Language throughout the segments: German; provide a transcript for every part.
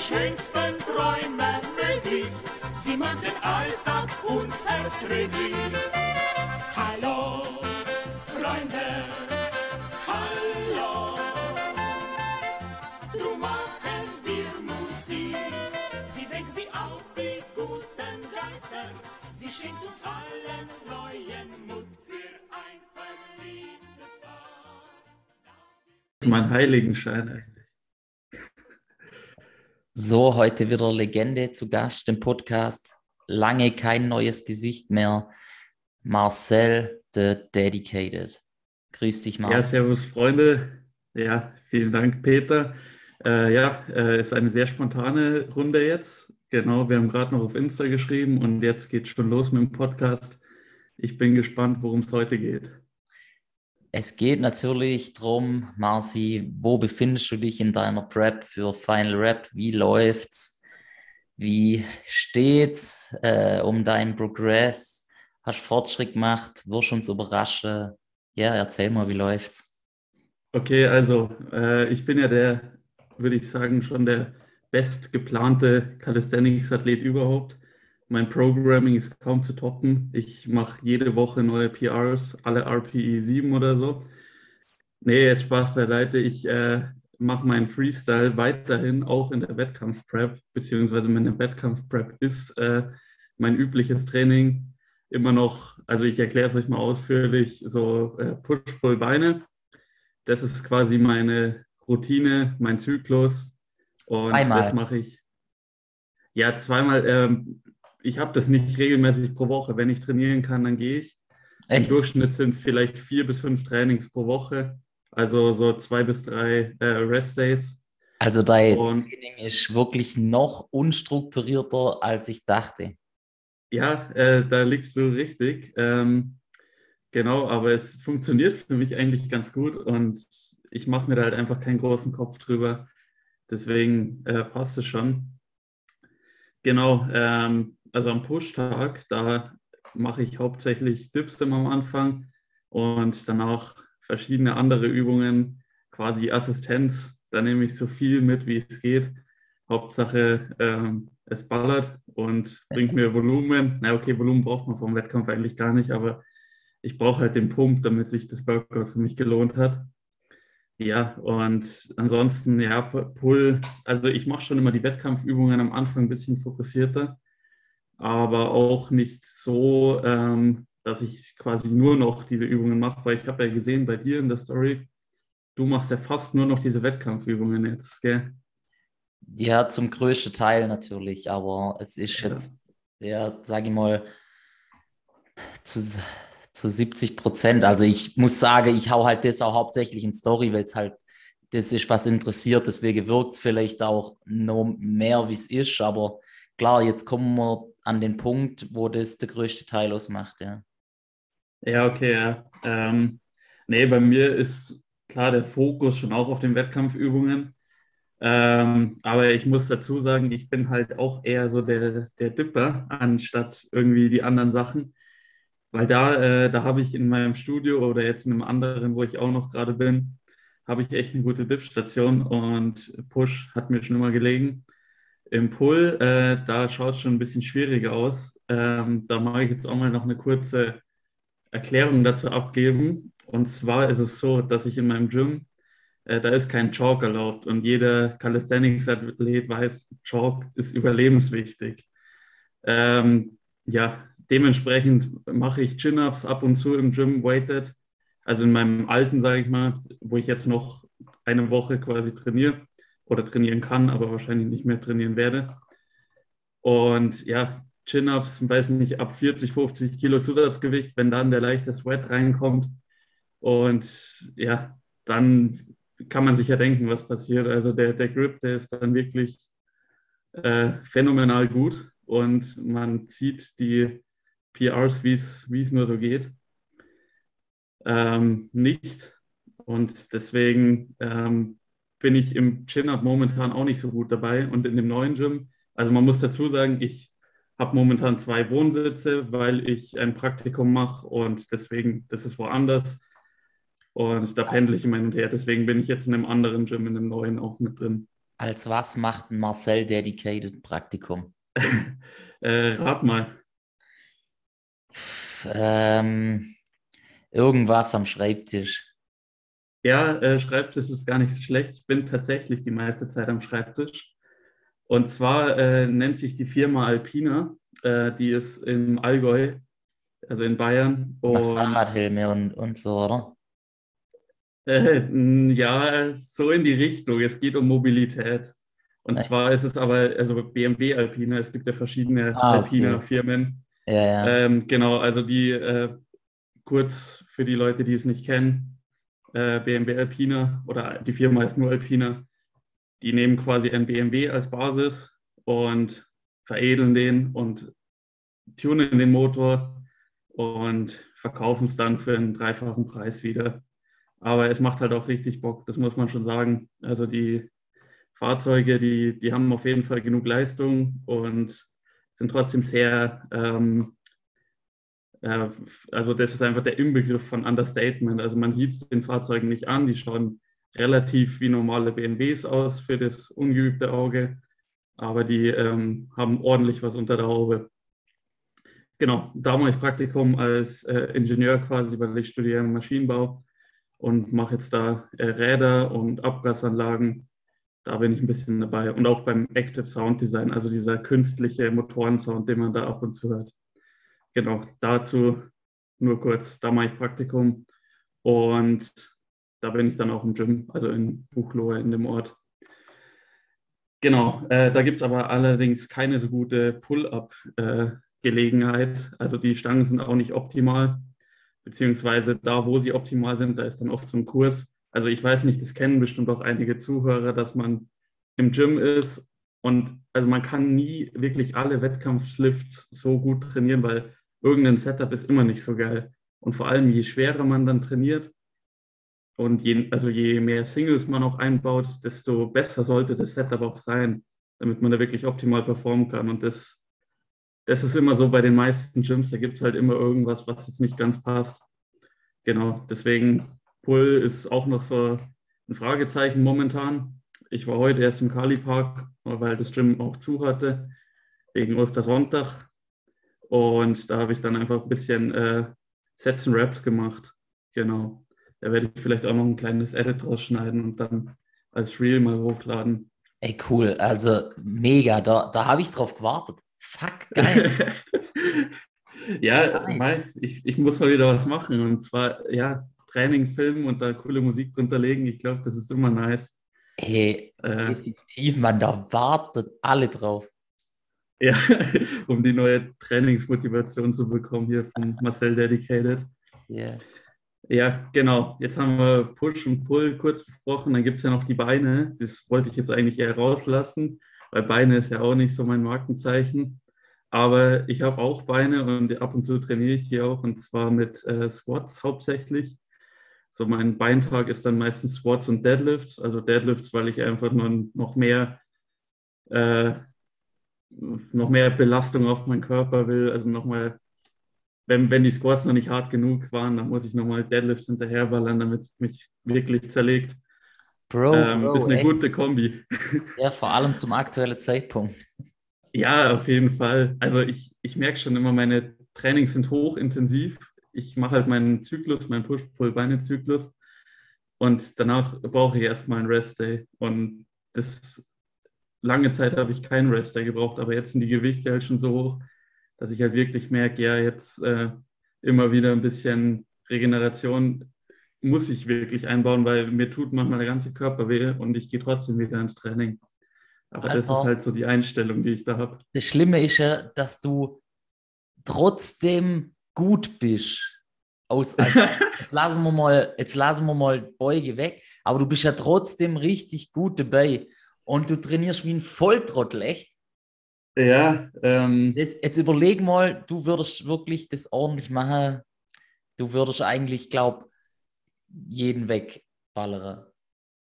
die schönsten Träume möglich. Sie machen den Alltag unerträglich. Hallo, Freunde, hallo. Drum machen wir Musik. Sie weckt sie auf die guten Geister. Sie schenkt uns allen neuen Mut für ein verliebtes Paar. mein Heiligenschein eigentlich. So, heute wieder Legende zu Gast im Podcast. Lange kein neues Gesicht mehr. Marcel, the Dedicated. Grüß dich, Ja, Marcel. servus Freunde. Ja, vielen Dank, Peter. Äh, ja, äh, ist eine sehr spontane Runde jetzt. Genau, wir haben gerade noch auf Insta geschrieben und jetzt geht schon los mit dem Podcast. Ich bin gespannt, worum es heute geht. Es geht natürlich darum, Marci, wo befindest du dich in deiner Prep für Final Rap? Wie läuft's? Wie steht's äh, um deinen Progress? Hast Fortschritt gemacht? Wirst uns überraschen? Ja, erzähl mal, wie läuft's? Okay, also äh, ich bin ja der, würde ich sagen, schon der bestgeplante Calisthenics-Athlet überhaupt. Mein Programming ist kaum zu toppen. Ich mache jede Woche neue PRs, alle RPE 7 oder so. Nee, jetzt Spaß beiseite. Ich äh, mache meinen Freestyle weiterhin auch in der Wettkampf-Prep, beziehungsweise meine Wettkampf-Prep ist äh, mein übliches Training. Immer noch, also ich erkläre es euch mal ausführlich, so äh, Push-Pull-Beine. Das ist quasi meine Routine, mein Zyklus. Und Zweimal. das mache ich. Ja, zweimal. Ähm, ich habe das nicht regelmäßig pro Woche. Wenn ich trainieren kann, dann gehe ich. Im Echt? Durchschnitt sind es vielleicht vier bis fünf Trainings pro Woche. Also so zwei bis drei äh, Rest-Days. Also dein Und- Training ist wirklich noch unstrukturierter, als ich dachte. Ja, äh, da liegst du richtig. Ähm, genau, aber es funktioniert für mich eigentlich ganz gut und ich mache mir da halt einfach keinen großen Kopf drüber. Deswegen äh, passt es schon. Genau, ähm, also am Push-Tag, da mache ich hauptsächlich Dips am Anfang und danach verschiedene andere Übungen, quasi Assistenz. Da nehme ich so viel mit, wie es geht. Hauptsache, ähm, es ballert und bringt mir Volumen. Na okay, Volumen braucht man vom Wettkampf eigentlich gar nicht, aber ich brauche halt den Pump, damit sich das Workout für mich gelohnt hat. Ja, und ansonsten, ja, Pull, also ich mache schon immer die Wettkampfübungen am Anfang ein bisschen fokussierter, aber auch nicht so, ähm, dass ich quasi nur noch diese Übungen mache, weil ich habe ja gesehen bei dir in der Story, du machst ja fast nur noch diese Wettkampfübungen jetzt, gell? Ja, zum größten Teil natürlich, aber es ist Ja. jetzt, ja, sage ich mal, zu, zu 70 Prozent. Also ich muss sagen, ich hau halt das auch hauptsächlich in Story, weil es halt, das ist, was interessiert. Deswegen wirkt es vielleicht auch noch mehr, wie es ist. Aber klar, jetzt kommen wir an den Punkt, wo das der größte Teil ausmacht, ja. Ja, okay, ja. Ähm, nee, bei mir ist klar der Fokus schon auch auf den Wettkampfübungen. Ähm, aber ich muss dazu sagen, ich bin halt auch eher so der, der Dipper, anstatt irgendwie die anderen Sachen. Weil da, äh, da habe ich in meinem Studio oder jetzt in einem anderen, wo ich auch noch gerade bin, habe ich echt eine gute Dip-Station und Push hat mir schon immer gelegen. Im Pull, äh, da schaut es schon ein bisschen schwieriger aus. Ähm, da mache ich jetzt auch mal noch eine kurze Erklärung dazu abgeben. Und zwar ist es so, dass ich in meinem Gym, äh, da ist kein Chalk erlaubt und jeder Calisthenics-Athlet weiß, Chalk ist überlebenswichtig. Ähm, ja, dementsprechend mache ich Chin-Ups ab und zu im Gym weighted. Also in meinem alten, sage ich mal, wo ich jetzt noch eine Woche quasi trainiere oder trainieren kann, aber wahrscheinlich nicht mehr trainieren werde. Und ja, Chin-Ups, weiß nicht, ab 40, 50 Kilo Zusatzgewicht, wenn dann der leichte Sweat reinkommt. Und ja, dann kann man sich ja denken, was passiert. Also der, der Grip, der ist dann wirklich äh, phänomenal gut und man zieht die PRs, wie es nur so geht, ähm, nicht. Und deswegen ähm, bin ich im Chin-Up momentan auch nicht so gut dabei. Und in dem neuen Gym, also man muss dazu sagen, ich habe momentan zwei Wohnsitze, weil ich ein Praktikum mache und deswegen, das ist woanders. Und da pendle ich immer hin und her. Deswegen bin ich jetzt in einem anderen Gym, in einem neuen auch mit drin. Als was macht ein Marcel Dedicated Praktikum? äh, rat mal. Ähm, irgendwas am Schreibtisch. Ja, äh, Schreibtisch ist gar nicht so schlecht. Ich bin tatsächlich die meiste Zeit am Schreibtisch. Und zwar äh, nennt sich die Firma Alpina. Äh, die ist im Allgäu, also in Bayern. Und Fahrradhelme und, und so, oder? äh, ja, so in die Richtung. Es geht um Mobilität. Und Echt? zwar ist es aber, also BMW Alpina, es gibt ja verschiedene Ah, okay. Alpina-Firmen. Ja, ja. Ähm, genau, also die, äh, kurz für die Leute, die es nicht kennen, äh, BMW Alpina oder die Firma heißt nur Alpina, die nehmen quasi ein BMW als Basis und veredeln den und tunen den Motor und verkaufen es dann für einen dreifachen Preis wieder. Aber es macht halt auch richtig Bock, das muss man schon sagen. Also die Fahrzeuge, die, die haben auf jeden Fall genug Leistung und sind trotzdem sehr, ähm, äh, also das ist einfach der Inbegriff von Understatement. Also man sieht es den Fahrzeugen nicht an, die schauen relativ wie normale BMWs aus für das ungeübte Auge, aber die ähm, haben ordentlich was unter der Haube. Genau, da mache ich Praktikum als äh, Ingenieur quasi, weil ich studiere Maschinenbau und mache jetzt da äh, Räder und Abgasanlagen. Da bin ich ein bisschen dabei. Und auch beim Active Sound Design, also dieser künstliche Motorensound, den man da ab und zu hört. Genau, dazu nur kurz, da mache ich Praktikum und da bin ich dann auch im Gym, also in Buchloe in dem Ort. Genau, äh, da gibt es aber allerdings keine so gute Pull-up-Gelegenheit. also die Stangen sind auch nicht optimal, beziehungsweise da, wo sie optimal sind, da ist dann oft so ein Kurs. Also ich weiß nicht, das kennen bestimmt auch einige Zuhörer, dass man im Gym ist und also man kann nie wirklich alle Wettkampflifts so gut trainieren, weil irgendein Setup ist immer nicht so geil. Und vor allem, je schwerer man dann trainiert und je, also je mehr Singles man auch einbaut, desto besser sollte das Setup auch sein, damit man da wirklich optimal performen kann. Und das, das ist immer so bei den meisten Gyms, da gibt es halt immer irgendwas, was jetzt nicht ganz passt. Genau, deswegen Pull ist auch noch so ein Fragezeichen momentan. Ich war heute erst im Kali Park, weil das Gym auch zu hatte, wegen Ostersonntag. Und da habe ich dann einfach ein bisschen äh, Sets und Raps gemacht. Genau. Da werde ich vielleicht auch noch ein kleines Edit rausschneiden und dann als Reel mal hochladen. Ey, cool. Also mega. Da, da habe ich drauf gewartet. Fuck, geil. ja, Nice. Mai, ich, ich muss mal wieder was machen. Und zwar, ja, Training filmen und da coole Musik drunter legen. Ich glaube, das ist immer nice. Ey, Äh, definitiv, man, da wartet alle drauf. ja, um die neue Trainingsmotivation zu bekommen hier von Marcel Dedicated. Yeah. Ja, genau. Jetzt haben wir Push und Pull kurz besprochen. Dann gibt es ja noch die Beine. Das wollte ich jetzt eigentlich eher rauslassen, weil Beine ist ja auch nicht so mein Markenzeichen. Aber ich habe auch Beine und ab und zu trainiere ich die auch und zwar mit äh, Squats hauptsächlich. So mein Beintag ist dann meistens Squats und Deadlifts. Also Deadlifts, weil ich einfach nur noch mehr, äh, noch mehr Belastung auf meinen Körper will. Also nochmal wenn, wenn die Squats noch nicht hart genug waren, dann muss ich nochmal Deadlifts hinterherballern, damit es mich wirklich zerlegt. Bro, ähm, Bro, ist eine echt? gute Kombi. Ja, vor allem zum aktuellen Zeitpunkt. Ja, auf jeden Fall. Also ich, ich merke schon immer, meine Trainings sind hochintensiv. Ich mache halt meinen Zyklus, meinen Push-Pull-Beine-Zyklus und danach brauche ich erstmal einen Rest-Day. Und das lange Zeit habe ich keinen Rest-Day gebraucht, aber jetzt sind die Gewichte halt schon so hoch, dass ich halt wirklich merke, ja, jetzt äh, immer wieder ein bisschen Regeneration muss ich wirklich einbauen, weil mir tut manchmal der ganze Körper weh und ich gehe trotzdem wieder ins Training. Aber das ist Alter. halt so die Einstellung, die ich da habe. Das Schlimme ist ja, dass du trotzdem gut bist. Aus, also, jetzt, lassen wir mal, jetzt lassen wir mal Beuge weg, aber du bist ja trotzdem richtig gut dabei und du trainierst wie ein Volltrottel, echt. Ja, ähm, Das, jetzt überleg mal, du würdest wirklich das ordentlich machen. Du würdest eigentlich, glaub, jeden wegballern.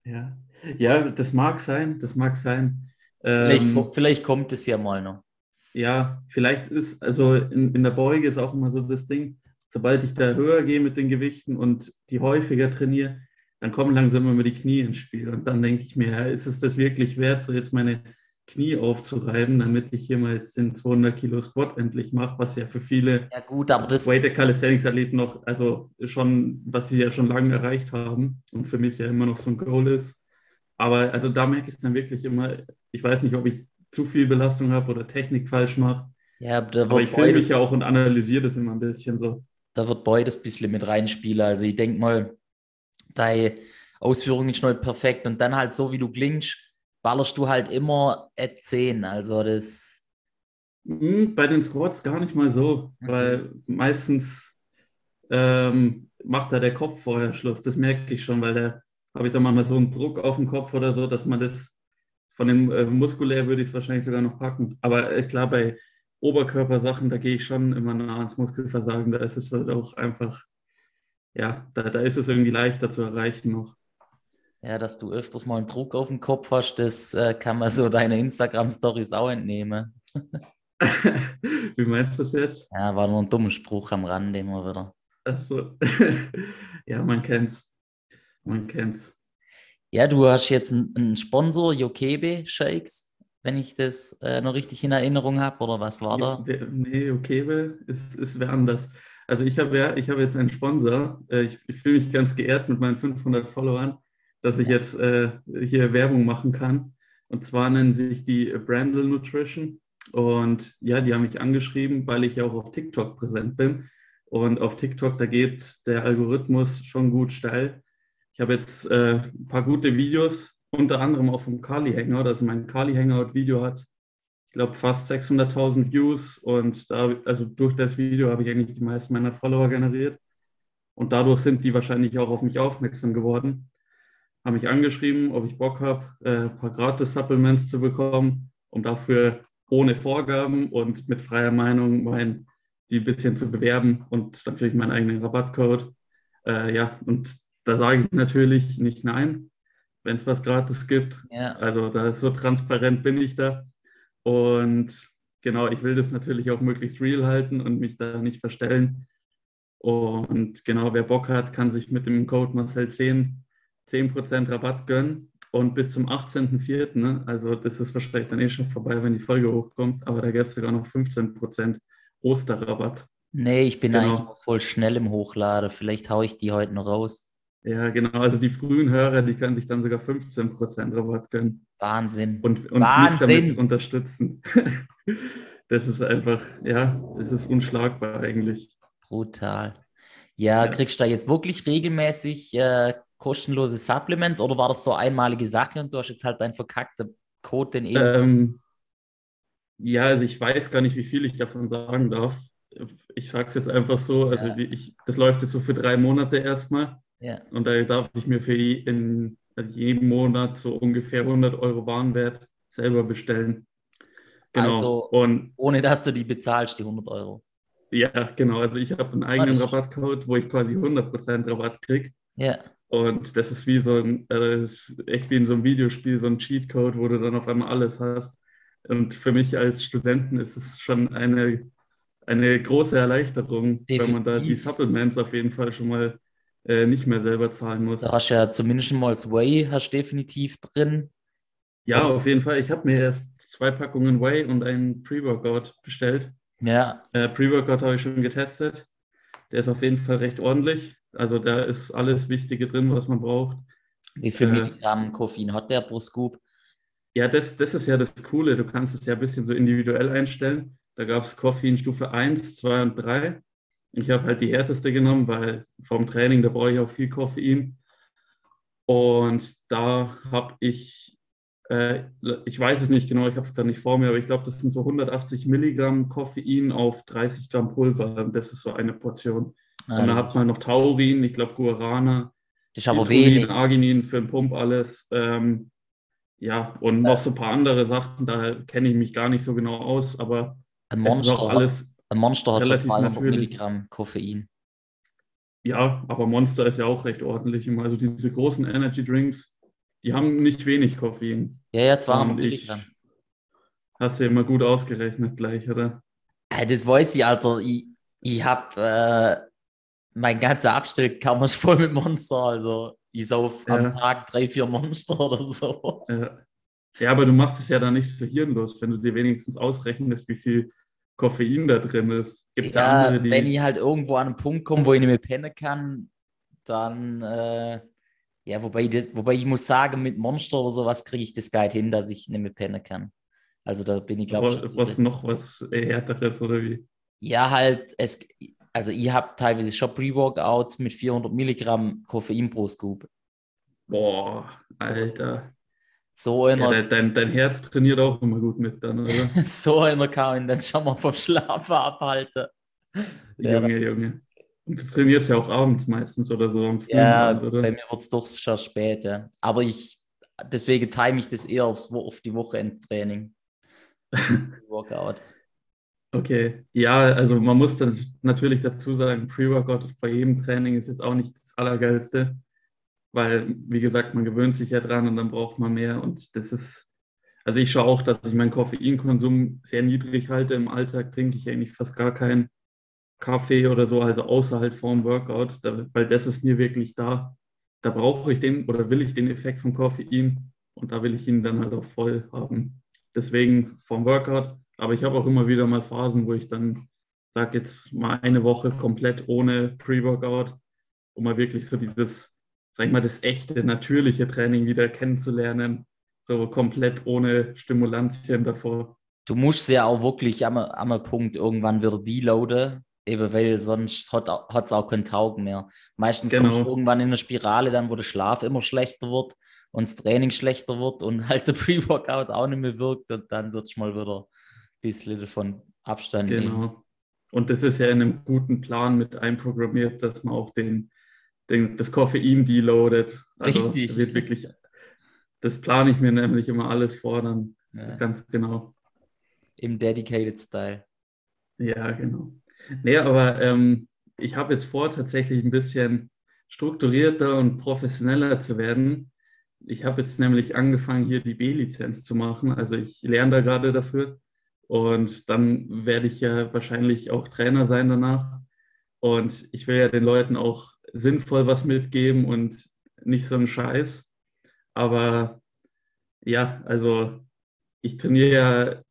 ja. ja, das mag sein, das mag sein. Vielleicht, Ähm, vielleicht kommt es ja mal noch. ja, vielleicht ist, also in, in der Beuge ist auch immer so das Ding, sobald ich da höher gehe mit den Gewichten und die häufiger trainiere, dann kommen langsam immer die Knie ins Spiel. Und dann denke ich mir, ja, ist es das wirklich wert, so jetzt meine Knie aufzureiben, damit ich hier mal jetzt den 200 Kilo Squat endlich mache, was ja für viele Ja, gut, aber das, Weighted Calisthenics Athleten noch, also schon, was sie ja schon lange erreicht haben und für mich ja immer noch so ein Goal ist. Aber also da merke ich es dann wirklich immer, ich weiß nicht, ob ich zu viel Belastung habe oder Technik falsch mache, ja, da aber wird ich filme mich ja auch und analysiere das immer ein bisschen so. da wird beides ein bisschen mit reinspielen. Also ich denke mal, deine Ausführung ist nicht perfekt und dann halt so, wie du klingst, ballerst du halt immer at 10. Also das, Hm, Bei den Squats gar nicht mal so, Okay. weil meistens ähm, macht da der Kopf vorher Schluss. Das merke ich schon, weil da habe ich dann manchmal so einen Druck auf den Kopf oder so, dass man das von dem äh, muskulär würde ich es wahrscheinlich sogar noch packen. Aber äh, klar, bei Oberkörpersachen, da gehe ich schon immer nah ans Muskelversagen. Da ist es halt auch einfach, ja, da, da ist es irgendwie leichter zu erreichen noch. ja, dass du öfters mal einen Druck auf den Kopf hast, das äh, kann man so deine Instagram-Stories auch entnehmen. Wie meinst du das jetzt? Ja, war nur ein dummer Spruch am Rande immer wieder. Achso. Ja, man kennt's. Man kennt's. Ja, du hast jetzt einen, einen Sponsor, Jokebe Shakes, wenn ich das äh, noch richtig in Erinnerung habe, oder was war da? Nee, okay, ist, ist wer anders. Also ich habe ja, ich habe jetzt einen Sponsor. Äh, Ich, ich fühle mich ganz geehrt mit meinen 500 Followern, dass ich jetzt äh, hier Werbung machen kann. Und zwar nennen sich die Brandle Nutrition. Und ja, die haben mich angeschrieben, weil ich ja auch auf TikTok präsent bin. Und auf TikTok, da geht der Algorithmus schon gut steil. Ich habe jetzt äh, ein paar gute Videos, unter anderem auch vom Kali Hangout. Also mein Kali Hangout Video hat ich glaube, fast 600.000 Views und da, also durch das Video habe ich eigentlich die meisten meiner Follower generiert und dadurch sind die wahrscheinlich auch auf mich aufmerksam geworden, haben mich angeschrieben, ob ich Bock habe, äh, ein paar Gratis-Supplements zu bekommen, um dafür ohne Vorgaben und mit freier Meinung mein, die ein bisschen zu bewerben und dann kriege ich meinen eigenen Rabattcode. Äh, ja, und da sage ich natürlich nicht nein, wenn es was gratis gibt. Ja, Also da so transparent bin ich da. Und genau, ich will das natürlich auch möglichst real halten und mich da nicht verstellen. Und genau, wer Bock hat, kann sich mit dem Code Marcel10 10% Rabatt gönnen. Und bis zum 18.04., ne, also das ist wahrscheinlich dann eh schon vorbei, wenn die Folge hochkommt, aber da gäbe es sogar noch 15% Osterrabatt. nee, ich bin Genau. eigentlich voll schnell im Hochladen. Vielleicht haue ich die heute noch raus. Ja, genau, also die frühen Hörer, die können sich dann sogar 15% Rabatt gönnen. Wahnsinn. und, und mich Wahnsinn. damit unterstützen. Das ist einfach, ja, das ist unschlagbar eigentlich. Brutal. Ja, Ja. kriegst du da jetzt wirklich regelmäßig äh, kostenlose Supplements oder war das so einmalige Sache und du hast jetzt halt deinen verkackten Code, den eh. Ähm, ja, also ich weiß gar nicht, wie viel ich davon sagen darf. Ich sage es jetzt einfach so, also Ja. die, ich, das läuft jetzt so für drei Monate erstmal ja. und da darf ich mir für je- in, also jeden Monat so ungefähr 100 Euro Warenwert selber bestellen. Genau. Also- und Ohne dass du die bezahlst, die 100 Euro. ja, genau, also ich habe einen eigenen das- Rabattcode, wo ich quasi 100% Rabatt kriege. Ja, Und das ist wie so ein, äh, echt wie in so einem Videospiel, so ein Cheatcode, wo du dann auf einmal alles hast. Und für mich als Studenten ist es schon eine, eine große Erleichterung, wenn man da die Definitiv. Supplements auf jeden Fall schon mal äh, nicht mehr selber zahlen muss. da hast du ja zumindest mal das Whey hast definitiv drin. Ja, auf jeden Fall. Ich habe mir erst zwei Packungen Whey und einen Pre-Workout bestellt. Ja, Äh, Pre-Workout habe ich schon getestet. Der ist auf jeden Fall recht ordentlich. Also da ist alles Wichtige drin, was man braucht. wie viel Äh, Milligramm Koffein hat der pro Scoop? Ja, das, das ist ja das Coole. Du kannst es ja ein bisschen so individuell einstellen. Da gab es Koffein Stufe 1, 2 und 3. Ich habe halt die härteste genommen, weil vorm Training, da brauche ich auch viel Koffein. Und da habe ich, äh, ich weiß es nicht genau, ich habe es gerade nicht vor mir, aber ich glaube, das sind so 180 Milligramm Koffein auf 30 Gramm Pulver. Das ist so eine Portion. Ah, Und da hat man noch Taurin, ich glaube Guarana, aber Citrullin, wenig. Arginin für den Pump alles. Ähm, ja, und noch so ein paar andere Sachen, da kenne ich mich gar nicht so genau aus, aber es ist auch alles, ein Monster hat schon relativ 200 natürlich. Milligramm Koffein. ja, aber Monster ist ja auch recht ordentlich. immer. Also diese großen Energy Drinks, die haben nicht wenig Koffein. Ja, ja, 200 Und ich, Milligramm. hast du ja immer gut ausgerechnet gleich, oder? Hey, das weiß ich, Alter. Ich, ich habe äh, mein ganzer Abstellkammer ist voll mit Monster. Also, Ich sauf Ja. am Tag drei, vier Monster oder so. Ja. ja, aber du machst es ja dann nicht so hirnlos, wenn du dir wenigstens ausrechnest, wie viel Koffein da drin ist. Gibt Ja, andere, die. wenn ich halt irgendwo an einen Punkt komme, wo ich nicht mehr pennen kann, dann, äh, ja, wobei, das, wobei ich muss sagen, mit Monster oder sowas kriege ich das geil hin, dass ich nicht mehr pennen kann. Also da bin ich, glaube ich, was, noch was härteres oder wie? Ja, halt, es, also ich habe teilweise schon Pre-Workouts mit 400 Milligramm Koffein pro Scoop. Boah, Alter. So Ja, einer, dein, dein, dein Herz trainiert auch immer gut mit dann, oder? so einer kann ihn dann schon mal vom Schlafen abhalten. Ja, Junge, Junge. Und du trainierst ja auch abends meistens oder so am frühen Ja, Abend, oder? bei mir wird es doch schon spät, ja. Aber ich, deswegen time ich das eher aufs, auf die Wochenendtraining. Workout. Okay, ja, also man muss dann natürlich dazu sagen, Pre-Workout bei jedem Training ist jetzt auch nicht das Allergeilste, weil, wie gesagt, man gewöhnt sich ja dran und dann braucht man mehr und das ist, also ich schaue auch, dass ich meinen Koffeinkonsum sehr niedrig halte. Im Alltag trinke ich eigentlich fast gar keinen Kaffee oder so, also außer halt vorm Workout, da, weil das ist mir wirklich da, da brauche ich den oder will ich den Effekt vom Koffein und da will ich ihn dann halt auch voll haben. Deswegen vorm Workout. Aber ich habe auch immer wieder mal Phasen, wo ich dann sage, jetzt mal eine Woche komplett ohne Pre-Workout, um mal wirklich so dieses, sag mal, das echte, natürliche Training wieder kennenzulernen. So komplett ohne Stimulantien davor. Du musst ja auch wirklich am, am Punkt irgendwann wieder deloaden, eben weil sonst hat es auch keinen Taugen mehr. Meistens kommst du Genau. irgendwann in eine Spirale, dann wo der Schlaf immer schlechter wird und das Training schlechter wird und halt der Pre-Workout auch nicht mehr wirkt und dann sollst du mal wieder ein bisschen davon Abstand nehmen. Genau. Und das ist ja in einem guten Plan mit einprogrammiert, dass man auch den, das Koffein deloadet. Also Richtig. wird wirklich, das plane ich mir nämlich immer alles vor, dann Ja. ganz genau. Im Dedicated Style. Ja, genau. Nee, aber ähm, ich habe jetzt vor, tatsächlich ein bisschen strukturierter und professioneller zu werden. Ich habe jetzt nämlich angefangen, hier die B-Lizenz zu machen. Also ich lerne da gerade dafür. Und dann werde ich ja wahrscheinlich auch Trainer sein danach. Und ich will ja den Leuten auch sinnvoll was mitgeben und nicht so einen Scheiß. Aber ja, also ich trainiere ja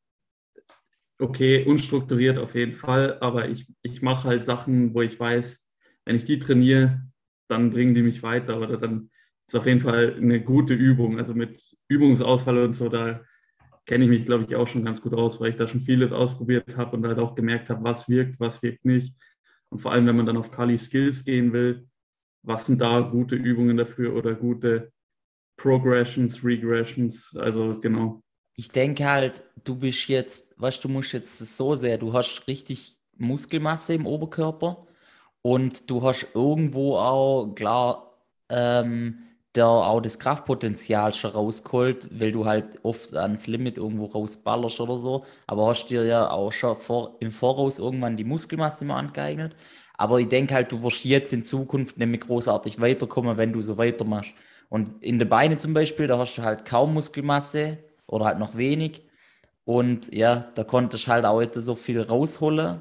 okay, unstrukturiert auf jeden Fall, aber ich, ich mache halt Sachen, wo ich weiß, wenn ich die trainiere, dann bringen die mich weiter oder dann ist auf jeden Fall eine gute Übung. Also mit Übungsausfall und so, da kenne ich mich, glaube ich, auch schon ganz gut aus, weil ich da schon vieles ausprobiert habe und halt auch gemerkt habe, was wirkt, was wirkt nicht. Und vor allem, wenn man dann auf Kali Skills gehen will, was sind da gute Übungen dafür oder gute Progressions, Regressions, also genau. Ich denke halt, du bist jetzt, weißt du, musst jetzt so sehr, du hast richtig Muskelmasse im Oberkörper und du hast irgendwo auch, klar, ähm, der auch das Kraftpotenzial schon rausgeholt, weil du halt oft ans Limit irgendwo rausballerst oder so, aber hast dir ja auch schon vor, im Voraus irgendwann die Muskelmasse mal angeeignet. Aber ich denke halt, du wirst jetzt in Zukunft nämlich großartig weiterkommen, wenn du so weitermachst. Und in den Beinen zum Beispiel, da hast du halt kaum Muskelmasse oder halt noch wenig. Und ja, da konntest du halt auch nicht so viel rausholen.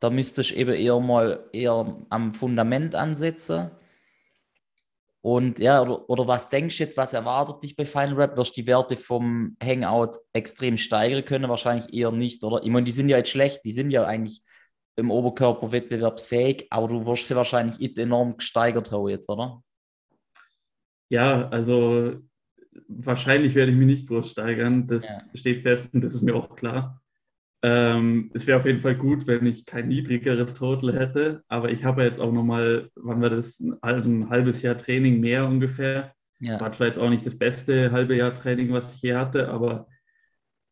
Da müsstest du eben eher mal eher am Fundament ansetzen. Und ja, oder, oder was denkst du jetzt, was erwartet dich bei Final Rap? Wirst du die Werte vom Hangout extrem steigern können? Wahrscheinlich eher nicht, oder? Ich meine, die sind ja jetzt schlecht, die sind ja eigentlich im Oberkörper wettbewerbsfähig, aber du wirst sie wahrscheinlich enorm gesteigert haben jetzt, oder? Ja, also wahrscheinlich werde ich mich nicht groß steigern. Das Ja. steht fest und das ist mir auch klar. Ähm, es wäre auf jeden Fall gut, wenn ich kein niedrigeres Total hätte, aber ich habe jetzt auch nochmal, wann war das, also ein halbes Jahr Training mehr ungefähr. Ja. War zwar jetzt auch nicht das beste halbe Jahr Training, was ich je hatte, aber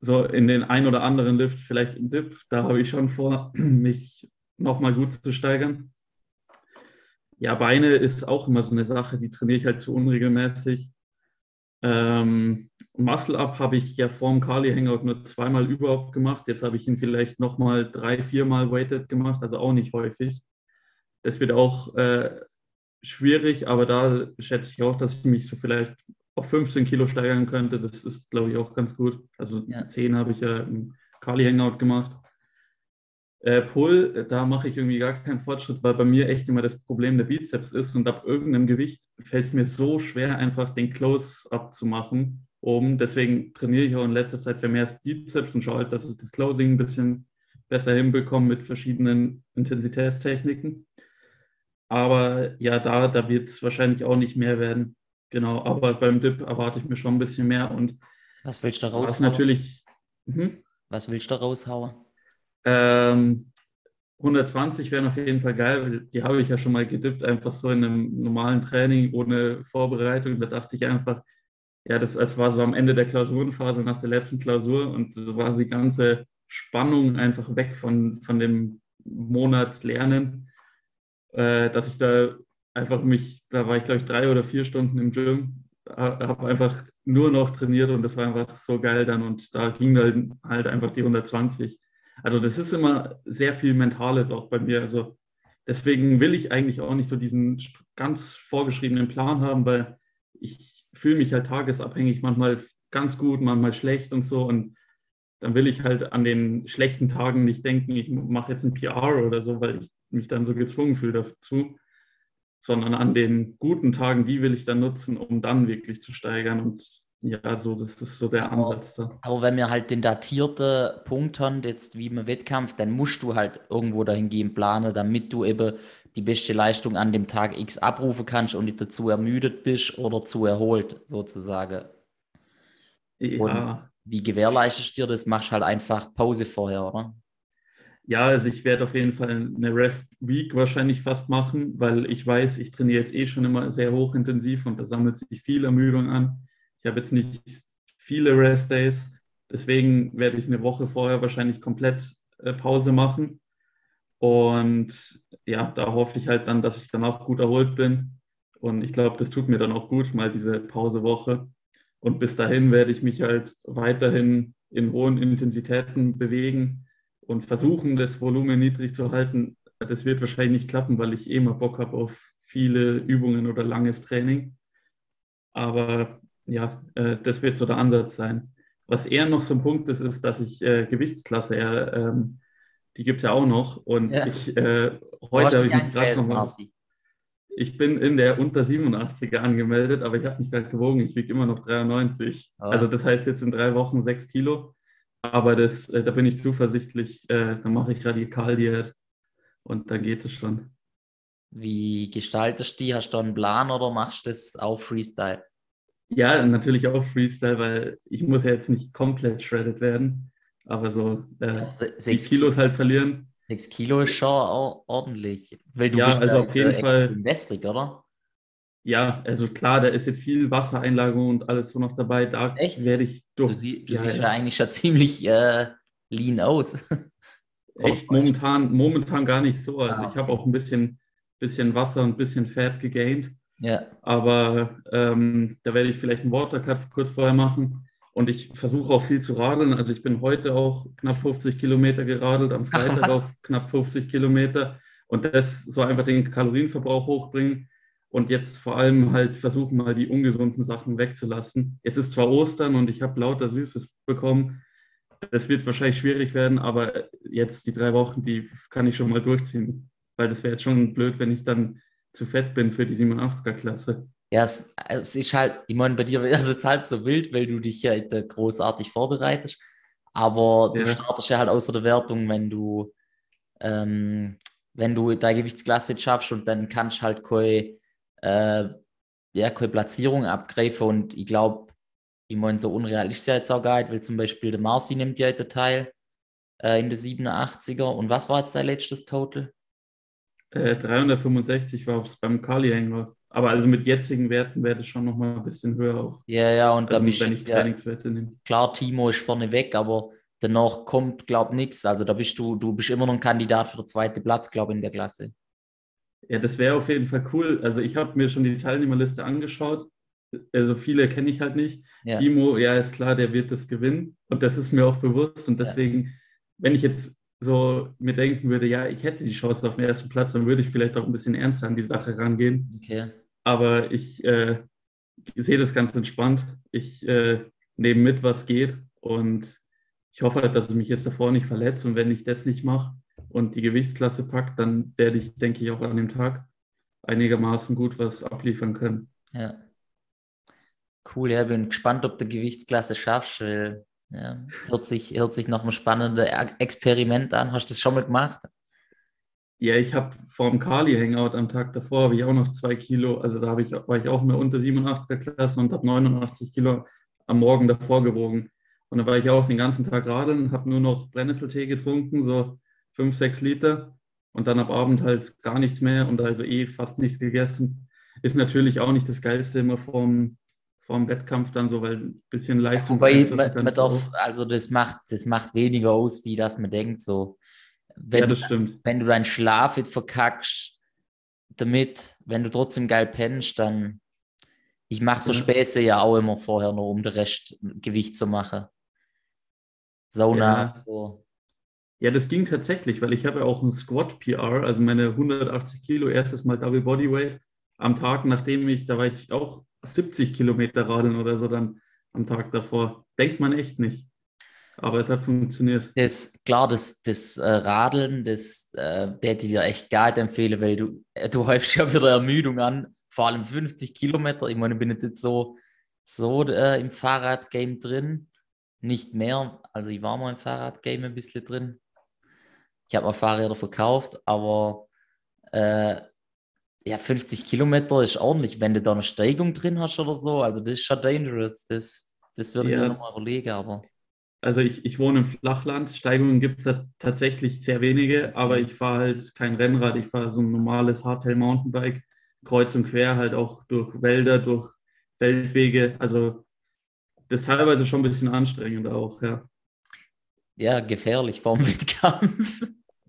so in den ein oder anderen Lift, vielleicht im Dip, da habe ich schon vor, mich nochmal gut zu steigern. Ja, Beine ist auch immer so eine Sache, die trainiere ich halt zu unregelmäßig. Ähm, Muscle Up habe ich ja vor dem Kali Hangout nur zweimal überhaupt gemacht. Jetzt habe ich ihn vielleicht nochmal drei, viermal weighted gemacht, also auch nicht häufig. Das wird auch äh, schwierig, aber da schätze ich auch, dass ich mich so vielleicht auf 15 Kilo steigern könnte. Das ist, glaube ich, auch ganz gut. Also Ja. 10 habe ich ja im Kali Hangout gemacht. Äh, Pull, da mache ich irgendwie gar keinen Fortschritt, weil bei mir echt immer das Problem der Bizeps ist und ab irgendeinem Gewicht fällt es mir so schwer, einfach den Close-Up zu machen. Oben. Deswegen trainiere ich auch in letzter Zeit vermehrt Bizeps und schaue halt, dass ich das Closing ein bisschen besser hinbekomme mit verschiedenen Intensitätstechniken. Aber ja, da, da wird es wahrscheinlich auch nicht mehr werden. Genau, aber beim Dip erwarte ich mir schon ein bisschen mehr. Und was willst du was raushauen? natürlich. Mhm. Was willst du raushauen? Ähm, 120 wären auf jeden Fall geil, weil die habe ich ja schon mal gedippt, einfach so in einem normalen Training ohne Vorbereitung. Da dachte ich einfach, ja, das, das war so am Ende der Klausurenphase nach der letzten Klausur und so war die ganze Spannung einfach weg von, von dem Monatslernen äh, dass ich da einfach mich, da war ich glaube ich drei oder vier Stunden im Gym, habe einfach nur noch trainiert und das war einfach so geil dann und da ging dann halt einfach die 120. Also das ist immer sehr viel Mentales auch bei mir. Also deswegen will ich eigentlich auch nicht so diesen ganz vorgeschriebenen Plan haben, weil ich fühle mich halt tagesabhängig, manchmal ganz gut, manchmal schlecht und so und dann will ich halt an den schlechten Tagen nicht denken, ich mache jetzt ein PR oder so, weil ich mich dann so gezwungen fühle dazu, sondern an den guten Tagen, die will ich dann nutzen, um dann wirklich zu steigern. Und ja, so, das ist so der aber, Ansatz da. Aber wenn wir halt den datierten Punkt haben, jetzt wie im Wettkampf, dann musst du halt irgendwo dahingehend planen, damit du eben die beste Leistung an dem Tag X abrufen kannst und nicht dazu ermüdet bist oder zu erholt, sozusagen. Ja. Und wie gewährleistest du dir das? Machst halt einfach Pause vorher, oder? Ja, also ich werde auf jeden Fall eine Rest Week wahrscheinlich fast machen, weil ich weiß, ich trainiere jetzt eh schon immer sehr hochintensiv und da sammelt sich viel Ermüdung an. Ich habe jetzt nicht viele Rest Days, deswegen werde ich eine Woche vorher wahrscheinlich komplett äh, Pause machen. Und ja, da hoffe ich halt dann, dass ich danach gut erholt bin. Und ich glaube, das tut mir dann auch gut, mal diese Pausewoche. Und bis dahin werde ich mich halt weiterhin in hohen Intensitäten bewegen und versuchen, das Volumen niedrig zu halten, das wird wahrscheinlich nicht klappen, weil ich eh mal Bock habe auf viele Übungen oder langes Training. Aber ja, äh, das wird so der Ansatz sein. Was eher noch so ein Punkt ist, ist, dass ich äh, Gewichtsklasse, eher, ähm, die gibt es ja auch noch. Und ja. ich, äh, heute habe ich mich gerade nochmal. Ich bin in der unter 87er angemeldet, aber ich habe mich gerade gewogen. Ich wiege immer noch 93. Oh. Also das heißt jetzt in drei Wochen sechs Kilo. Aber das, äh, da bin ich zuversichtlich, äh, da mache ich Radikaldiät und da geht es schon. Wie gestaltest du die? Hast du einen Plan oder machst du das auch Freestyle? Ja, natürlich auch Freestyle, weil ich muss ja jetzt nicht komplett shredded werden, aber so äh, sechs Kilos halt verlieren. Sechs Kilo ist schon ordentlich. Weil du ja, bist also auf jeden Fall. Westrig, oder? Ja, also klar, da ist jetzt viel Wassereinlagerung und alles so noch dabei. Da Echt? werde ich durch. Du, sie, du ja, siehst ja eigentlich schon ziemlich äh, lean aus. Echt momentan, momentan gar nicht so. Also ah, okay. ich habe auch ein bisschen, bisschen Wasser und ein bisschen Fett gegaint. Ja. Aber ähm, da werde ich vielleicht einen Watercut kurz vorher machen. Und ich versuche auch viel zu radeln. Also ich bin heute auch knapp 50 Kilometer geradelt, am Freitag Ach, auch knapp 50 Kilometer. Und das so einfach den Kalorienverbrauch hochbringen und jetzt vor allem halt versuchen, mal die ungesunden Sachen wegzulassen. Jetzt ist zwar Ostern und ich habe lauter Süßes bekommen. Das wird wahrscheinlich schwierig werden, aber jetzt die drei Wochen, die kann ich schon mal durchziehen, weil das wäre jetzt schon blöd, wenn ich dann zu fett bin für die 87er-Klasse. Ja, es, es, ist halt, ich meine, bei dir ist es halb so wild, weil du dich ja großartig vorbereitest, aber du ja. startest ja halt außer der Wertung, wenn du, ähm, wenn du deine Gewichtsklasse schaffst und dann kannst du halt keine äh, ja, keine Platzierung abgreifen und ich glaube, ich meine, so unrealistisch ist jetzt auch geil, weil zum Beispiel der Marci nimmt ja den Teil äh, in der 87er und was war jetzt dein letztes Total? Äh, 365 war es beim Kali Hänger. Aber also mit jetzigen Werten wäre das schon nochmal ein bisschen höher auch. Ja, ja, und also, da bist wenn ich Trainingswerte ja, nehme. Klar, Timo ist vorne weg, aber danach kommt, glaube ich, nichts. Also da bist du, du bist immer noch ein Kandidat für den zweiten Platz, glaube ich, in der Klasse. Ja, das wäre auf jeden Fall cool. Also ich habe mir schon die Teilnehmerliste angeschaut. Also viele kenne ich halt nicht. Ja. Timo, ja, ist klar, der wird das gewinnen. Und das ist mir auch bewusst. Und deswegen, ja. wenn ich jetzt so mir denken würde, ja, ich hätte die Chance auf den ersten Platz, dann würde ich vielleicht auch ein bisschen ernster an die Sache rangehen. Okay. Aber ich äh, sehe das ganz entspannt. Ich äh, nehme mit, was geht. Und ich hoffe halt, dass ich mich jetzt davor nicht verletze. Und wenn ich das nicht mache, und die Gewichtsklasse packt, dann werde ich, denke ich, auch an dem Tag einigermaßen gut was abliefern können. Ja. Cool, ja, bin gespannt, ob du Gewichtsklasse schaffst, weil ja, hört sich, hört sich noch ein spannendes Experiment an. Hast du das schon mal gemacht? Ja, ich habe vor dem Kali-Hangout am Tag davor habe ich auch noch zwei Kilo, also da ich, war ich auch der unter 87er Klasse und habe 89 Kilo am Morgen davor gewogen. Und da war ich auch den ganzen Tag radeln, habe nur noch Brennnesseltee getrunken, so fünf, sechs Liter und dann ab Abend halt gar nichts mehr und also eh fast nichts gegessen. Ist natürlich auch nicht das Geilste immer vorm, vorm Wettkampf dann so, weil ein bisschen Leistung. Wobei, man, man darf, also das macht, das macht weniger aus, wie das man denkt. So. Wenn, ja, das stimmt. Wenn du deinen Schlaf jetzt verkackst, damit, wenn du trotzdem geil pennst, dann. Ich mache so ja. Späße ja auch immer vorher noch, um den Rest Gewicht zu machen. Sauna, ja. so. Ja, das ging tatsächlich, weil ich habe ja auch ein Squat PR, also meine 180 Kilo, erstes Mal Double Bodyweight am Tag, nachdem ich, da war ich auch 70 Kilometer radeln oder so dann am Tag davor. Denkt man echt nicht. Aber es hat funktioniert. Das, klar, das, das äh, Radeln, das äh, hätte ich dir echt nicht empfehlen, weil du, äh, du häufst ja wieder Ermüdung an, vor allem 50 Kilometer. Ich meine, ich bin jetzt so, so äh, im Fahrradgame drin, nicht mehr. Also ich war mal im Fahrradgame ein bisschen drin. Ich habe mal Fahrräder verkauft, aber äh, ja, 50 Kilometer ist ordentlich, wenn du da eine Steigung drin hast oder so. Also das ist schon dangerous. Das, das würde ja. ich mir nochmal überlegen, aber. Also ich, ich wohne im Flachland, Steigungen gibt es tatsächlich sehr wenige, aber ich fahre halt kein Rennrad, ich fahre so ein normales Hardtail Mountainbike, kreuz und quer, halt auch durch Wälder, durch Feldwege. Also das ist teilweise schon ein bisschen anstrengend auch, ja. Ja, gefährlich vorm Wettkampf.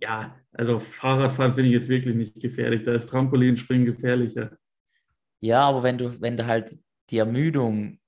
Ja, also Fahrradfahren finde ich jetzt wirklich nicht gefährlich. Da ist Trampolinspringen gefährlicher. Ja, aber wenn du, wenn du halt die Ermüdung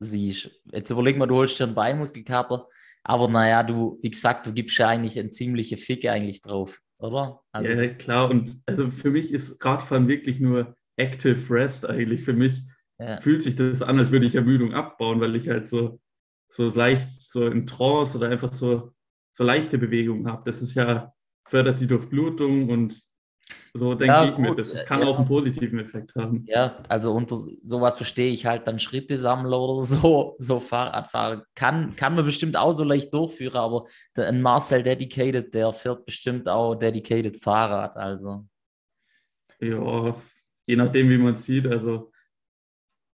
siehst, jetzt überleg mal, du holst dir einen Beinmuskelkater, aber naja, du, wie gesagt, du gibst ja eigentlich eine ziemliche Ficke eigentlich drauf, oder? Also, ja, klar. Und also für mich ist Radfahren wirklich nur Active Rest eigentlich. Für mich ja. fühlt sich das an, als würde ich Ermüdung abbauen, weil ich halt so, so leicht so in Trance oder einfach so, so leichte Bewegungen habe. Das ist ja fördert die Durchblutung und so denke ja, ich gut. mir, das, das kann ja. auch einen positiven Effekt haben. Ja, also unter sowas verstehe ich halt dann Schritte sammeln oder so, so Fahrradfahren. Kann, kann man bestimmt auch so leicht durchführen, aber der, ein Marcel Dedicated, der fährt bestimmt auch Dedicated Fahrrad, also. Ja, je nachdem, wie man es sieht, also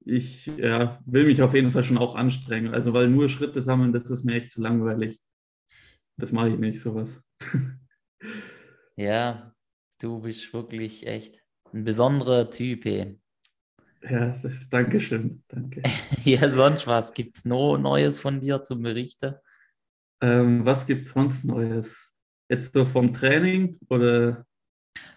ich ja, will mich auf jeden Fall schon auch anstrengen, also weil nur Schritte sammeln, das ist mir echt zu langweilig. Das mache ich nicht, sowas. Ja, du bist wirklich echt ein besonderer Typ. Ey. Ja, danke schön. Danke. ja, sonst was? Gibt es noch Neues von dir zum Berichten? Ähm, was gibt es sonst Neues? Jetzt so vom Training oder?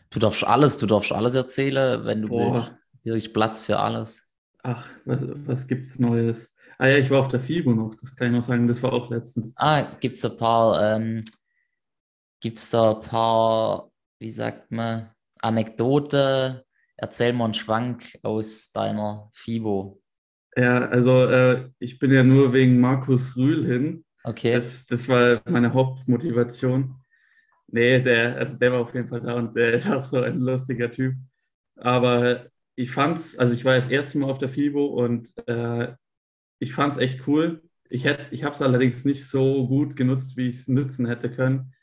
Du darfst alles, du darfst alles erzählen, wenn du Boah. willst. Hier ist Platz für alles. Ach, was, was es Neues? Ah ja, ich war auf der FIBO noch, das kann ich noch sagen, das war auch letztens. Ah, gibt es ein paar ähm, Gibt es da ein paar, wie sagt man, Anekdoten? Erzähl mal einen Schwank aus deiner FIBO. Ja, also äh, ich bin ja nur wegen Markus Rühl hin. Okay. Das, das war meine Hauptmotivation. Nee, der, also der war auf jeden Fall da und der ist auch so ein lustiger Typ. Aber ich fand's, also ich war das erste Mal auf der FIBO und äh, ich fand's echt cool. Ich, ich habe es allerdings nicht so gut genutzt, wie ich es nutzen hätte können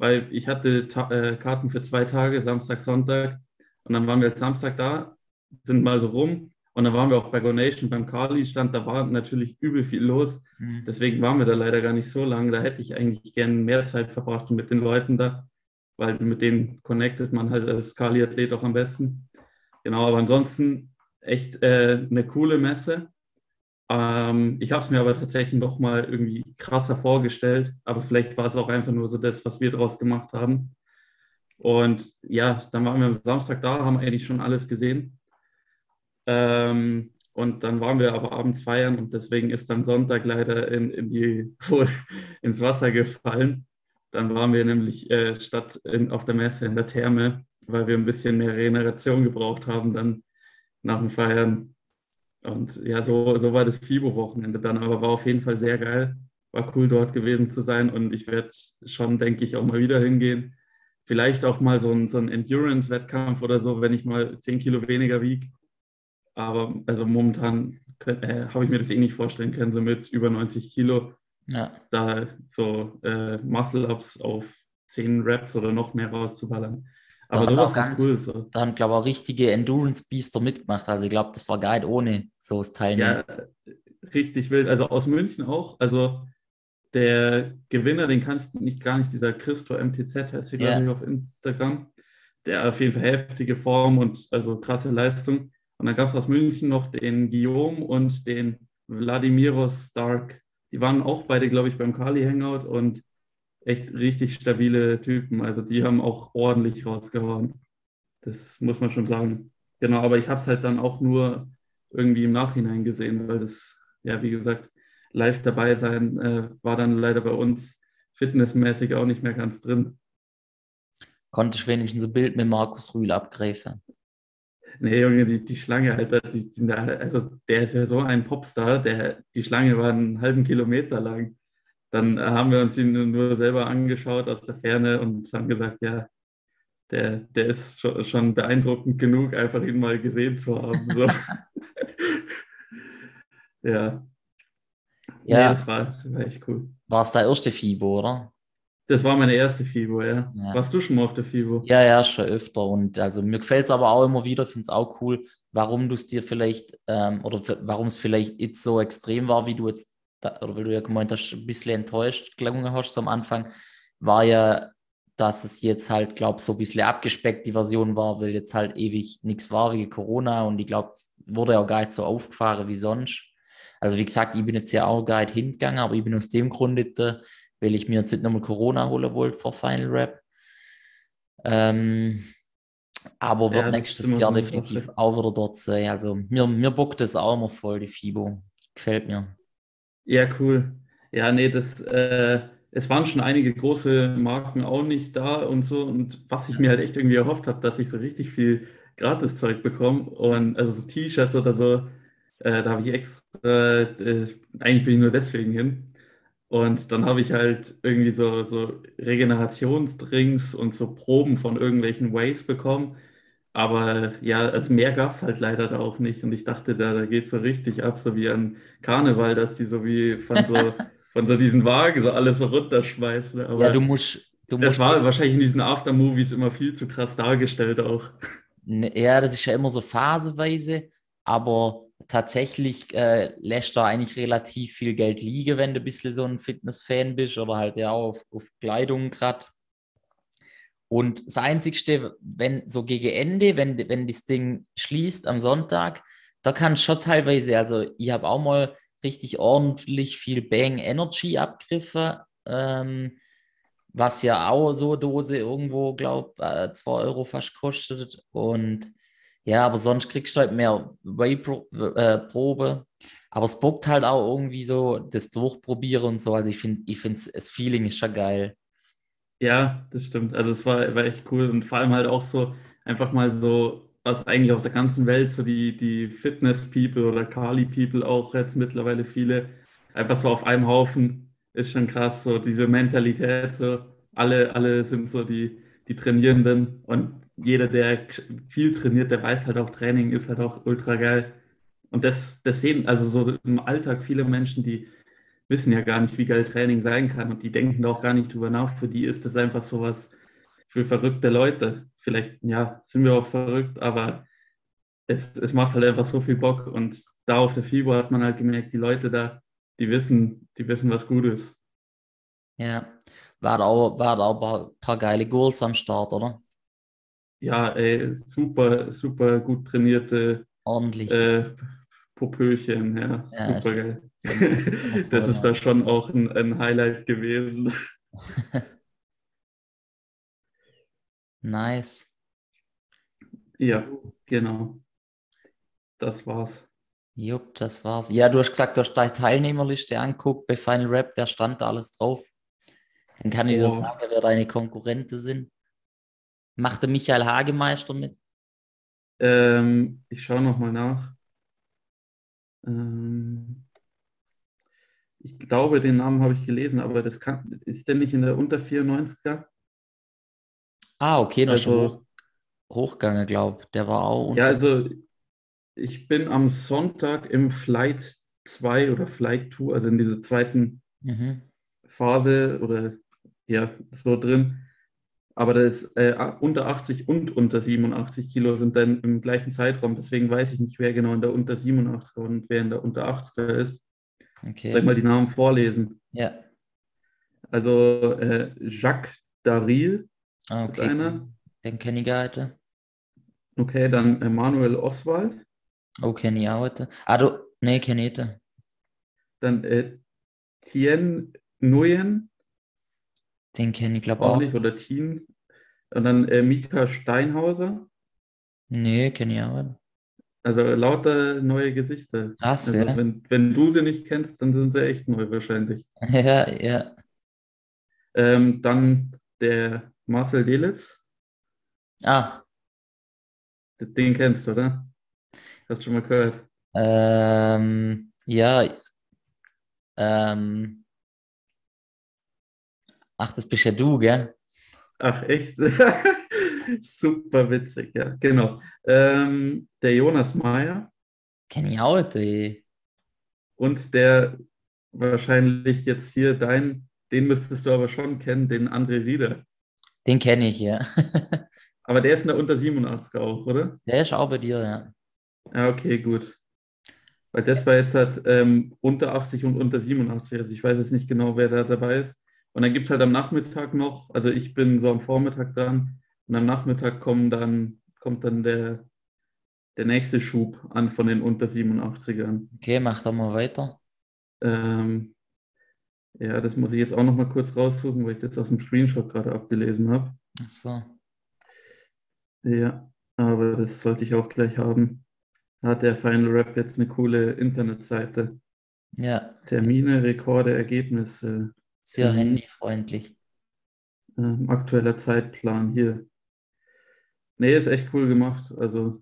weil ich hatte äh, Karten für zwei Tage, Samstag, Sonntag. Und dann waren wir Samstag da, sind mal so rum. Und dann waren wir auch bei Gonation beim Carly-Stand. Da war natürlich übel viel los. Mhm. Deswegen waren wir da leider gar nicht so lange. Da hätte ich eigentlich gerne mehr Zeit verbracht mit den Leuten da, weil mit denen connectet man halt als Carly-Athlet auch am besten. Genau, aber ansonsten echt äh, eine coole Messe. Ähm, ich habe es mir aber tatsächlich noch mal irgendwie krasser vorgestellt, aber vielleicht war es auch einfach nur so das, was wir daraus gemacht haben. Und ja, dann waren wir am Samstag da, haben eigentlich schon alles gesehen. Ähm, und dann waren wir aber abends feiern und deswegen ist dann Sonntag leider in, in die, ins Wasser gefallen. Dann waren wir nämlich äh, statt in, auf der Messe in der Therme, weil wir ein bisschen mehr Regeneration gebraucht haben, dann nach dem Feiern. Und ja, so, so war das FIBO-Wochenende dann, aber war auf jeden Fall sehr geil. War cool, dort gewesen zu sein und ich werde schon, denke ich, auch mal wieder hingehen. vielleicht auch mal so ein, so ein Endurance-Wettkampf oder so, wenn ich mal 10 Kilo weniger wiege. Aber also momentan äh, habe ich mir das eh nicht vorstellen können, so mit über 90 Kilo Ja. da so äh, Muscle-Ups auf 10 Reps oder noch mehr rauszuballern. Da Aber haben sowas ganz- ist cool. Da haben, glaube ich, auch richtige Endurance-Biester mitgemacht. Also ich glaube, das war nicht ohne so das Teilnehmen. Ja, richtig wild. Also aus München auch. Also der Gewinner, den kann ich nicht, gar nicht, dieser Christo MTZ heißt hier, Ja. glaube ich, auf Instagram. Der auf jeden Fall heftige Form und also krasse Leistung. Und dann gab es aus München noch den Guillaume und den Vladimiros Stark. Die waren auch beide, glaube ich, beim Kali Hangout und echt richtig stabile Typen. Also die haben auch ordentlich rausgehauen. Das muss man schon sagen. Genau, aber ich habe es halt dann auch nur irgendwie im Nachhinein gesehen, weil das, ja, wie gesagt, live dabei sein äh, war dann leider bei uns fitnessmäßig auch nicht mehr ganz drin. Konnte ich wenigstens ein Bild mit Markus Rühl abgreifen. Nee, Junge, die, die Schlange, Alter, die, die, also der ist ja so ein Popstar, der, die Schlange war einen halben Kilometer lang. Dann haben wir uns ihn nur selber angeschaut aus der Ferne und haben gesagt, ja, der, der ist schon, beeindruckend genug, einfach ihn mal gesehen zu haben. So. ja. Nee, Ja, das war, das war echt cool. war es der erste FIBO, oder? Das war meine erste FIBO, ja. Ja. Warst du schon mal auf der FIBO? Ja, ja, schon öfter. Und also mir gefällt es aber auch immer wieder, finde es auch cool, warum du es dir vielleicht ähm, oder warum es vielleicht jetzt so extrem war, wie du jetzt, da, oder weil du ja gemeint hast, ein bisschen enttäuscht gelungen hast am Anfang, war ja, dass es jetzt halt, glaube so ein bisschen abgespeckt die Version war, weil jetzt halt ewig nichts war wegen Corona und ich glaube, wurde auch gar nicht so aufgefahren wie sonst. Also wie gesagt, ich bin jetzt ja auch gar nicht hingegangen, aber ich bin aus dem Grunde da, weil ich mir jetzt nicht nochmal Corona holen wollte vor Final Rap. Ähm, aber wird Ja, nächstes Jahr definitiv auch wieder dort sein. Also mir, mir bockt das auch immer voll, die FIBO. Gefällt mir. Ja, cool. Ja, nee, das, äh, es waren schon einige große Marken auch nicht da und so. Und was ich mir halt echt irgendwie erhofft habe, dass ich so richtig viel Gratiszeug bekomme. Und also so T-Shirts oder so, äh, da habe ich extra, äh, eigentlich bin ich nur deswegen hin. Und dann habe ich halt irgendwie so, so Regenerationsdrinks und so Proben von irgendwelchen Ways bekommen. Aber ja, also mehr gab es halt leider da auch nicht. Und ich dachte, da, da geht es so richtig ab, so wie an Karneval, dass die so wie von so, von so diesen Wagen so alles so runterschmeißen. Aber Ja, du musst, du das musst, war wahrscheinlich in diesen Aftermovies immer viel zu krass dargestellt auch. Ne, ja, das ist ja immer so phasenweise, aber tatsächlich äh, lässt da eigentlich relativ viel Geld liegen, wenn du ein bisschen so ein Fitness-Fan bist oder halt ja auch auf, auf Kleidung gerade. Und das Einzigste, wenn so gegen Ende, wenn, wenn das Ding schließt am Sonntag, da kann schon teilweise, also ich habe auch mal richtig ordentlich viel Bang Energy abgriffen, ähm, was ja auch so eine Dose irgendwo, glaube äh, 2 Euro fast kostet. Und ja, aber sonst kriegst du halt mehr Whey-Probe. Aber es bockt halt auch irgendwie so das Durchprobieren und so. Also ich finde, ich finde, das Feeling ist schon geil. Ja, das stimmt. Also es war, war echt cool und vor allem halt auch so einfach mal so, was eigentlich aus der ganzen Welt, so die, die Fitness-People oder Kali-People auch jetzt mittlerweile viele, einfach so auf einem Haufen, ist schon krass, so diese Mentalität, so alle, alle sind so die, die Trainierenden und jeder, der viel trainiert, der weiß halt auch, Training ist halt auch ultra geil. Und das, das sehen, also so im Alltag viele Menschen, die wissen ja gar nicht, wie geil Training sein kann und die denken da auch gar nicht drüber nach. Für die ist das einfach sowas für verrückte Leute. Vielleicht, ja, sind wir auch verrückt, aber es, es macht halt einfach so viel Bock und da auf der FIBO hat man halt gemerkt, die Leute da, die wissen, die wissen, was gut ist. Ja, war da auch, war da auch ein paar, paar geile Goals am Start, oder? Ja, ey, super, super gut trainierte Ordentlich. äh, Popöchen, ja, Ja, super geil. Das ist da schon auch ein, ein Highlight gewesen. Nice. Ja, genau. Das war's. Jupp, das war's. Ja, du hast gesagt, du hast deine Teilnehmerliste anguckt bei Final Rap. Wer stand da alles drauf? Dann kann ich dir Oh. sagen, wer deine Konkurrenten sind. Machte Michael Hagemeister mit? Ähm, ich schaue nochmal nach. Ähm, ich glaube, den Namen habe ich gelesen, aber das kann, ist der nicht in der unter 94er? Ah, okay, noch schon Also, hoch, hochgegangen, glaube Der war auch ja, also ich bin am Sonntag im Flight 2 oder Flight 2, also in dieser zweiten Mhm. Phase oder ja, so drin. Aber das äh, unter 80 und unter 87 Kilo sind dann im gleichen Zeitraum. Deswegen weiß ich nicht, wer genau in der unter 87er und wer in der unter 80er ist. Soll ich mal Okay. die Namen vorlesen? Ja. Also äh, Jacques Daril Ah, ist okay. einer. Den kenne ich gar nicht. Okay, dann Emanuel Oswald. Oh, kenne ich auch nicht. Ah, du, nee, kenne ich nicht. Dann äh, Tien Nguyen, Den kenne ich, glaube auch auch. nicht, oder Tien. Und dann äh, Mika Steinhauser. Nee, kenne ich auch nicht. Also lauter neue Gesichter. Krass, Also ja. wenn, wenn du sie nicht kennst, dann sind sie echt neu wahrscheinlich. Ja, ja. Ähm, dann der Marcel Delitz. Ah, Den kennst du, oder? Hast du schon mal gehört? ähm, ja, ähm, ach, das bist ja du, gell? Ach, echt? Super witzig, ja, genau. Ähm, der Jonas Meyer Kenne ich auch ey. und der wahrscheinlich jetzt hier dein, den müsstest du aber schon kennen, den André Rieder. Den kenne ich, ja. Aber der ist in der unter 87 auch, oder? Der ist auch bei dir, ja. Ja, okay, gut. Weil das war jetzt halt ähm, unter 80 und unter 87. Also ich weiß jetzt nicht genau, wer da dabei ist. Und dann gibt es halt am Nachmittag noch, also ich bin so am Vormittag dran und am Nachmittag kommen dann, kommt dann der, der nächste Schub an von den unter 87ern. Okay, mach doch mal weiter. Ähm, ja, das muss ich jetzt auch noch mal kurz raussuchen, weil ich das aus dem Screenshot gerade abgelesen habe. Ach so. Ja, aber das sollte ich auch gleich haben. Da hat der Final Rap jetzt eine coole Internetseite. Ja, Termine, Rekorde, Ergebnisse, sehr handyfreundlich. ähm, aktueller Zeitplan hier. Nee, ist echt cool gemacht. Also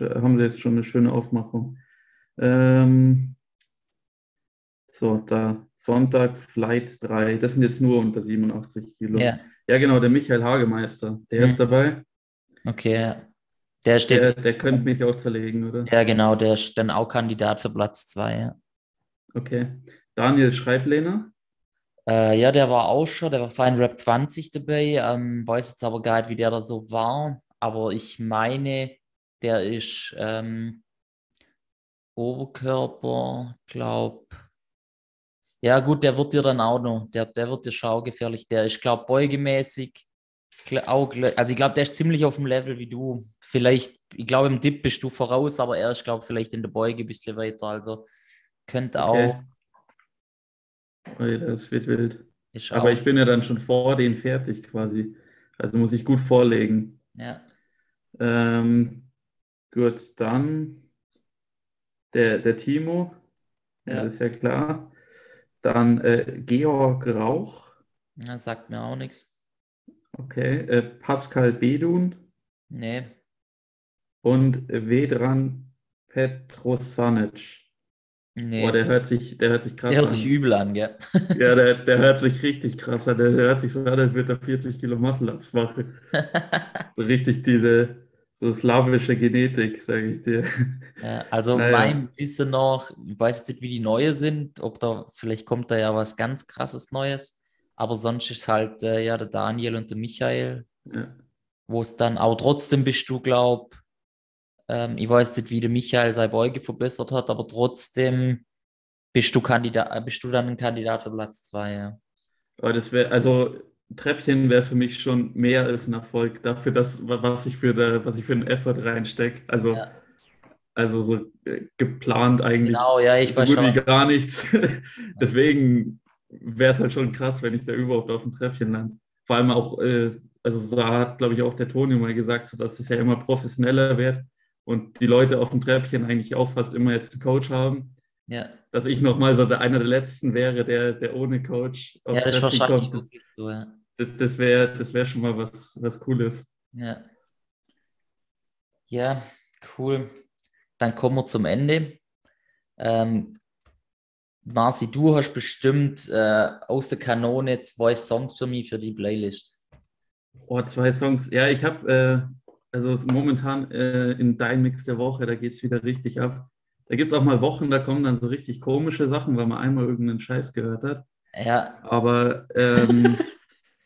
haben sie jetzt schon eine schöne Aufmachung. Ähm, so, da Sonntag Flight 3. Das sind jetzt nur unter 87 Kilo. Ja, Ja, genau, der Michael Hagemeister. Der Mhm. ist dabei. okay. ja. Der Der, steht, der könnte mich auch zerlegen, oder? ja genau, der ist dann auch Kandidat für Platz zwei, ja. Okay. Daniel Schreiblehner. Äh, ja, der war auch schon, der war Fine Rap 20 dabei. Ähm, weiß jetzt aber gar nicht, wie der da so war. Aber ich meine, der ist ähm, Oberkörper, glaub. Ja, gut, der wird dir dann auch noch, der, der wird dir schon auch gefährlich. Der ist, glaub, beugemäßig auch, also ich glaube, der ist ziemlich auf dem Level wie du. Vielleicht, ich glaube, im Dip bist du voraus, aber er ist, glaube vielleicht in der Beuge ein bisschen weiter. Also könnte Okay. auch, Ui, das wird wild. Aber auch, ich bin ja dann schon vor denen fertig quasi. Also muss ich gut vorlegen. ja. Ähm, gut, dann der, der Timo, ja, das ist ja klar. Dann äh, Georg Rauch, Ja, sagt mir auch nichts. okay. Äh, Pascal Bedun Nee. und Vedran Petrosanic. Nee. Boah, der hört sich, der hört sich krass Der hört an. sich übel an, gell? Ja, der, der hört sich richtig krass an. Der hört sich so an, als würde er 40 Kilo Muscle-Ups machen. Richtig diese so slawische Genetik, sage ich dir. Also Naja. mein Wissen noch, ich weiß nicht, wie die neue sind, ob da, vielleicht kommt da ja was ganz krasses Neues, aber sonst ist halt äh, ja der Daniel und der Michael, Ja. wo es dann auch trotzdem bist du, glaub, ähm, ich weiß nicht, wie der Michael seine Beuge verbessert hat, aber trotzdem bist du Kandidat, bist du dann ein Kandidat für Platz zwei, ja. Aber das wäre, also Treppchen wäre für mich schon mehr als ein Erfolg dafür, dass, was ich für, der, was ich für einen Effort reinstecke. Also, Ja. also so äh, geplant eigentlich Genau, ja, ich so weiß gut schon, wie gar nichts. Deswegen wäre es halt schon krass, wenn ich da überhaupt auf dem Treppchen lande. Vor allem auch, äh, also da hat, glaube ich, auch der Toni mal gesagt, so, dass es ja immer professioneller wird und die Leute auf dem Treppchen eigentlich auch fast immer jetzt einen Coach haben. Ja, Dass ich nochmal so der, einer der Letzten wäre, der, der ohne Coach aufs ja, das wahrscheinlich kommt. gut so, ja. Das, das wäre das wär schon mal was, was Cooles. Ja. Ja, cool. Dann kommen wir zum Ende. Ähm, Marci, du hast bestimmt äh, aus der Kanone zwei Songs für mich für die Playlist. Oh, zwei Songs. Ja, ich habe, äh, also momentan äh, in Dein Mix der Woche, da geht es wieder richtig ab. Da gibt es auch mal Wochen, da kommen dann so richtig komische Sachen, weil man einmal irgendeinen Scheiß gehört hat. Ja, Aber ähm.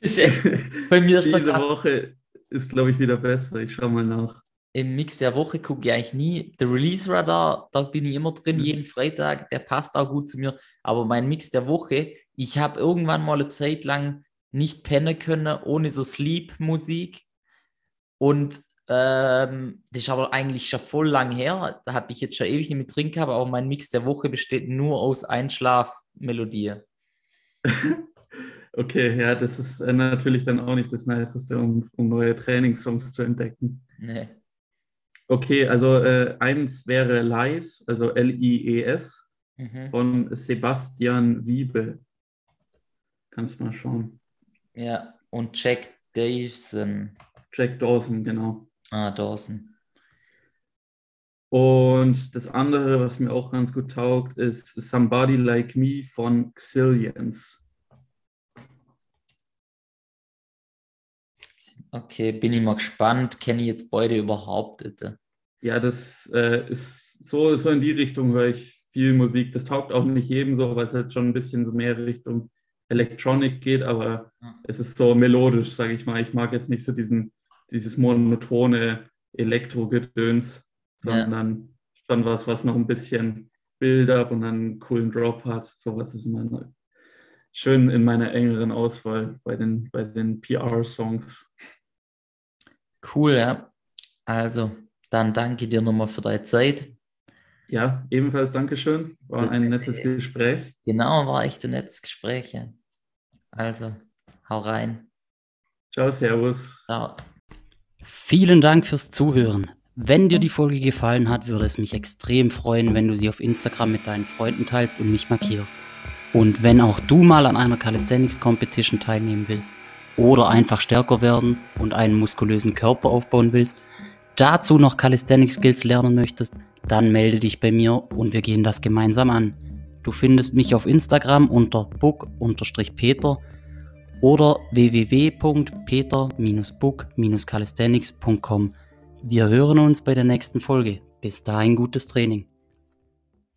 Bei mir ist diese grad Woche ist, glaube ich, wieder besser. Ich schaue mal nach. im Mix der Woche gucke ich eigentlich nie. Der Release Radar, da bin ich immer drin, Mhm. jeden Freitag, der passt auch gut zu mir. Aber mein Mix der Woche, ich habe irgendwann mal eine Zeit lang nicht pennen können ohne so Sleep-Musik. Und ähm, das ist aber eigentlich schon voll lang her. Da habe ich jetzt schon ewig nicht mit drin gehabt, aber mein Mix der Woche besteht nur aus Einschlafmelodie. Okay, ja, das ist äh, natürlich dann auch nicht das Niceste, um, um neue Trainingssongs zu entdecken. Nee. Okay, also äh, eins wäre Lies, also L-I-E-S, Mhm. von Sebastian Wiebe. Kannst mal schauen. Ja, und Jack Davison. Jack Dawson, genau. Ah, Dawson. Und das andere, was mir auch ganz gut taugt, ist Somebody Like Me von Xillions. Okay, bin ich mal gespannt. Kenne ich jetzt beide überhaupt nicht? Ja, das äh, ist so, so in die Richtung höre ich viel Musik. Das taugt auch nicht jedem so, weil es halt schon ein bisschen so mehr Richtung Electronic geht, aber Ja. es ist so melodisch, sage ich mal. Ich mag jetzt nicht so diesen, dieses monotone Elektro-Gedöns, Ja. sondern schon was, was noch ein bisschen Build-up und dann einen coolen Drop hat. Sowas ist immer schön in meiner engeren Auswahl bei den, bei den PR-Songs. Cool, ja. Also, dann danke dir nochmal für deine Zeit. Ja, ebenfalls Dankeschön. War Das- ein nettes Gespräch. Genau, war echt ein nettes Gespräch. ja. Also, hau rein. Ciao, Servus. Ciao. Vielen Dank fürs Zuhören. Wenn dir die Folge gefallen hat, würde es mich extrem freuen, wenn du sie auf Instagram mit deinen Freunden teilst und mich markierst. Und wenn auch du mal an einer Calisthenics Competition teilnehmen willst oder einfach stärker werden und einen muskulösen Körper aufbauen willst, dazu noch Calisthenics Skills lernen möchtest, dann melde dich bei mir und wir gehen das gemeinsam an. Du findest mich auf Instagram unter book-peter oder www.peter-book-calisthenics.com. Wir hören uns bei der nächsten Folge. Bis dahin gutes Training.